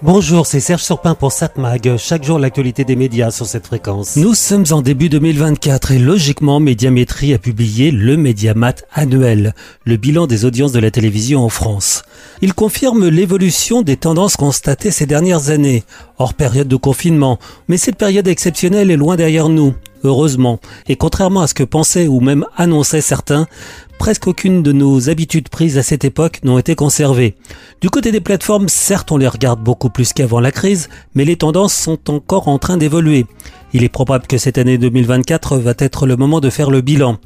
Bonjour, c'est Serge Surpin pour SatMag. Chaque jour, l'actualité des médias sur cette fréquence. Nous sommes en début 2024 et logiquement, Médiamétrie a publié le Médiamat annuel, le bilan des audiences de la télévision en France. Il confirme l'évolution des tendances constatées ces dernières années, hors période de confinement. Mais cette période exceptionnelle est loin derrière nous heureusement. Et contrairement à ce que pensaient ou même annonçaient certains, presque aucune de nos habitudes prises à cette époque n'ont été conservées. Du côté des plateformes, certes on les regarde beaucoup plus qu'avant la crise, mais les tendances sont encore en train d'évoluer. Il est probable que cette année 2024 va être le moment de faire le bilan.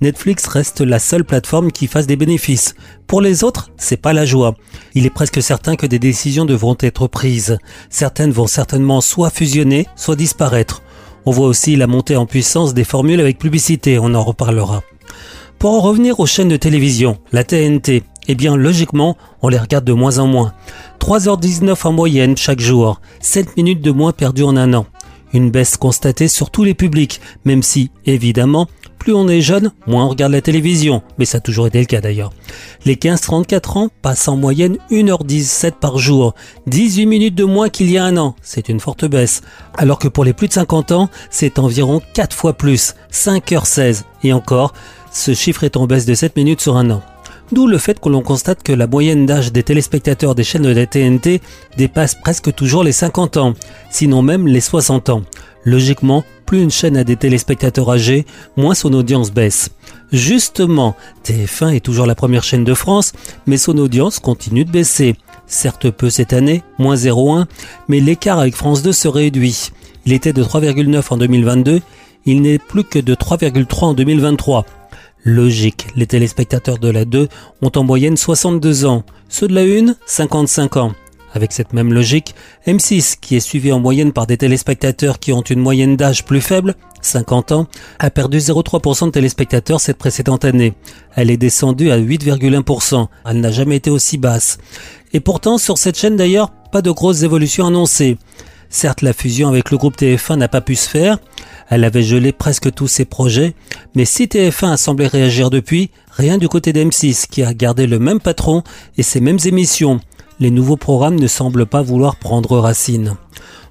Netflix reste la seule plateforme qui fasse des bénéfices. Pour les autres, c'est pas la joie. Il est presque certain que des décisions devront être prises. Certaines vont certainement soit fusionner, soit disparaître. On voit aussi la montée en puissance des formules avec publicité, on en reparlera. Pour en revenir aux chaînes de télévision, la TNT, eh bien logiquement, on les regarde de moins en moins. 3h19 en moyenne chaque jour, 7 minutes de moins perdues en un an. Une baisse constatée sur tous les publics, même si, évidemment, plus on est jeune, moins on regarde la télévision, mais ça a toujours été le cas d'ailleurs. Les 15-34 ans passent en moyenne 1h17 par jour, 18 minutes de moins qu'il y a un an, c'est une forte baisse. Alors que pour les plus de 50 ans, c'est environ 4 fois plus, 5h16. Et encore, ce chiffre est en baisse de 7 minutes sur un an. D'où le fait que l'on constate que la moyenne d'âge des téléspectateurs des chaînes de la TNT dépasse presque toujours les 50 ans, sinon même les 60 ans. Logiquement, plus une chaîne a des téléspectateurs âgés, moins son audience baisse. Justement, TF1 est toujours la première chaîne de France, mais son audience continue de baisser. Certes peu cette année, moins 0,1, mais l'écart avec France 2 se réduit. Il était de 3,9 en 2022, il n'est plus que de 3,3 en 2023. Logique, les téléspectateurs de la 2 ont en moyenne 62 ans, ceux de la 1 55 ans. Avec cette même logique, M6, qui est suivi en moyenne par des téléspectateurs qui ont une moyenne d'âge plus faible, 50 ans, a perdu 0,3% de téléspectateurs cette précédente année. Elle est descendue à 8,1%. Elle n'a jamais été aussi basse. Et pourtant, sur cette chaîne d'ailleurs, pas de grosses évolutions annoncées. Certes, la fusion avec le groupe TF1 n'a pas pu se faire, elle avait gelé presque tous ses projets, mais si TF1 a semblé réagir depuis, rien du côté d'M6 qui a gardé le même patron et ses mêmes émissions. Les nouveaux programmes ne semblent pas vouloir prendre racine.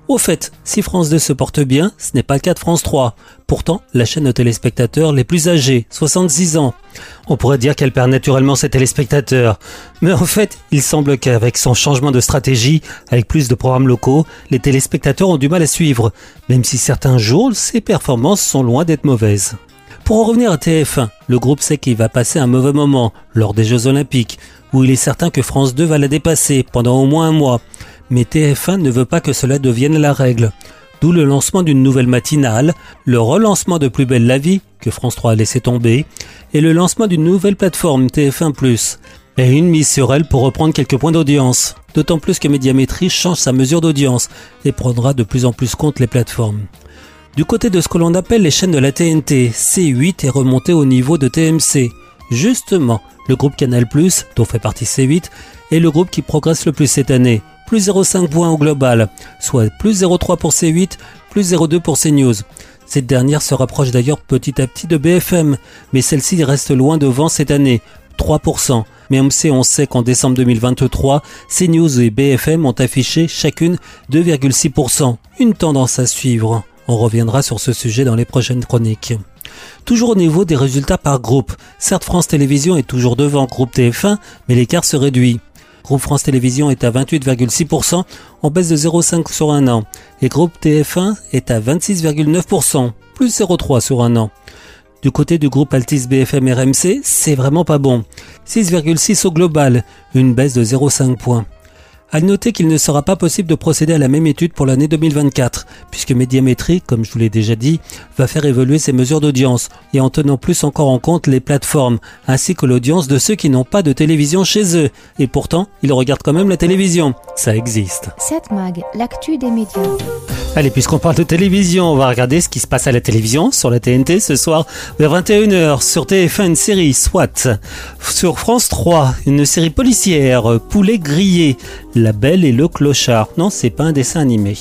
Au fait, si France 2 se porte bien, ce n'est pas le cas de France 3. Pourtant, la chaîne de téléspectateurs les plus âgés, 66 ans. On pourrait dire qu'elle perd naturellement ses téléspectateurs. Mais en fait, il semble qu'avec son changement de stratégie, avec plus de programmes locaux, les téléspectateurs ont du mal à suivre, même si certains jours, ses performances sont loin d'être mauvaises. Pour en revenir à TF1, le groupe sait qu'il va passer un mauvais moment lors des Jeux Olympiques, où il est certain que France 2 va la dépasser pendant au moins un mois. Mais TF1 ne veut pas que cela devienne la règle. D'où le lancement d'une nouvelle matinale, le relancement de Plus belle la vie, que France 3 a laissé tomber, et le lancement d'une nouvelle plateforme TF1+, et une mise sur elle pour reprendre quelques points d'audience. D'autant plus que Médiamétrie change sa mesure d'audience et prendra de plus en plus compte les plateformes. Du côté de ce que l'on appelle les chaînes de la TNT, C8 est remonté au niveau de TMC. Justement, le groupe Canal+, dont fait partie C8, est le groupe qui progresse le plus cette année, plus 0,5 points au global, soit plus 0,3 pour C8, plus 0,2 pour CNews. Cette dernière se rapproche d'ailleurs petit à petit de BFM, mais celle-ci reste loin devant cette année, 3%. Mais on on sait qu'en décembre 2023, CNews et BFM ont affiché chacune 2,6%. Une tendance à suivre. On reviendra sur ce sujet dans les prochaines chroniques. Toujours au niveau des résultats par groupe. Certes, France Télévisions est toujours devant groupe TF1, mais l'écart se réduit. Groupe France Télévisions est à 28,6%, en baisse de 0,5 sur un an. Et Groupe TF1 est à 26,9%, plus 0,3 sur un an. Du côté du groupe Altis BFM RMC, c'est vraiment pas bon. 6,6 au global, une baisse de 0,5 points. À noter qu'il ne sera pas possible de procéder à la même étude pour l'année 2024, puisque Médiamétrie, comme je vous l'ai déjà dit, va faire évoluer ses mesures d'audience, et en tenant plus encore en compte les plateformes, ainsi que l'audience de ceux qui n'ont pas de télévision chez eux. Et pourtant, ils regardent quand même la télévision. Ça existe. 7 Mag, l'actu des médias. Allez, puisqu'on parle de télévision, on va regarder ce qui se passe à la télévision sur la TNT ce soir vers 21h. Sur TF1, une série SWAT. Sur France 3, une série policière, Poulet grillé. La Belle et le Clochard. Non, c'est pas un dessin animé.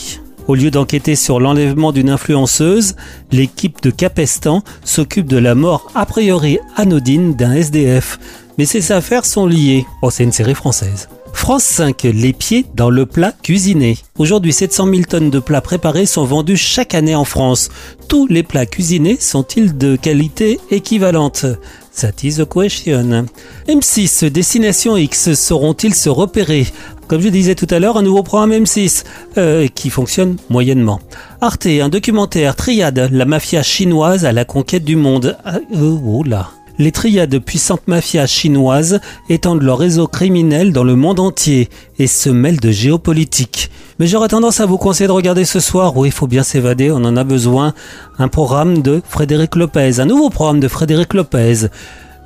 Au lieu d'enquêter sur l'enlèvement d'une influenceuse, l'équipe de Capestan s'occupe de la mort a priori anodine d'un SDF. Mais ces affaires sont liées. Oh, c'est une série française. France 5, les pieds dans le plat cuisiné. Aujourd'hui, 700 000 tonnes de plats préparés sont vendus chaque année en France. Tous les plats cuisinés sont-ils de qualité équivalente? That is the question. M6, Destination X, sauront-ils se repérer? Comme je disais tout à l'heure, un nouveau programme M6 euh, qui fonctionne moyennement. Arte, un documentaire, Triade, la mafia chinoise à la conquête du monde. Euh, oh là les triades puissantes mafias chinoises étendent leur réseau criminel dans le monde entier et se mêlent de géopolitique. Mais j'aurais tendance à vous conseiller de regarder ce soir, où il faut bien s'évader, on en a besoin, un programme de Frédéric Lopez, un nouveau programme de Frédéric Lopez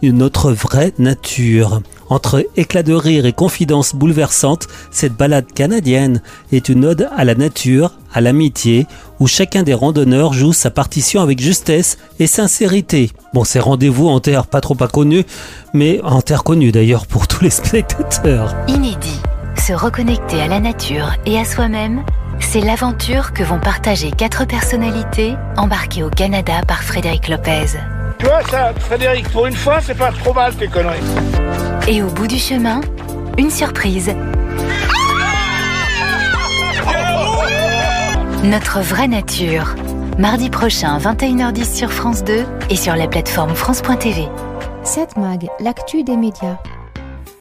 une autre vraie nature. Entre éclats de rire et confidences bouleversantes, cette balade canadienne est une ode à la nature, à l'amitié, où chacun des randonneurs joue sa partition avec justesse et sincérité. Bon, c'est rendez-vous en terre pas trop inconnue, mais en terre connue d'ailleurs pour tous les spectateurs. Inédit. Se reconnecter à la nature et à soi-même, c'est l'aventure que vont partager quatre personnalités embarquées au Canada par Frédéric Lopez. Tu vois, ça, Frédéric, pour une fois, c'est pas trop mal tes conneries. Et au bout du chemin, une surprise. Notre vraie nature. Mardi prochain, 21h10 sur France 2 et sur la plateforme France.tv. 7 Mag, l'actu des médias.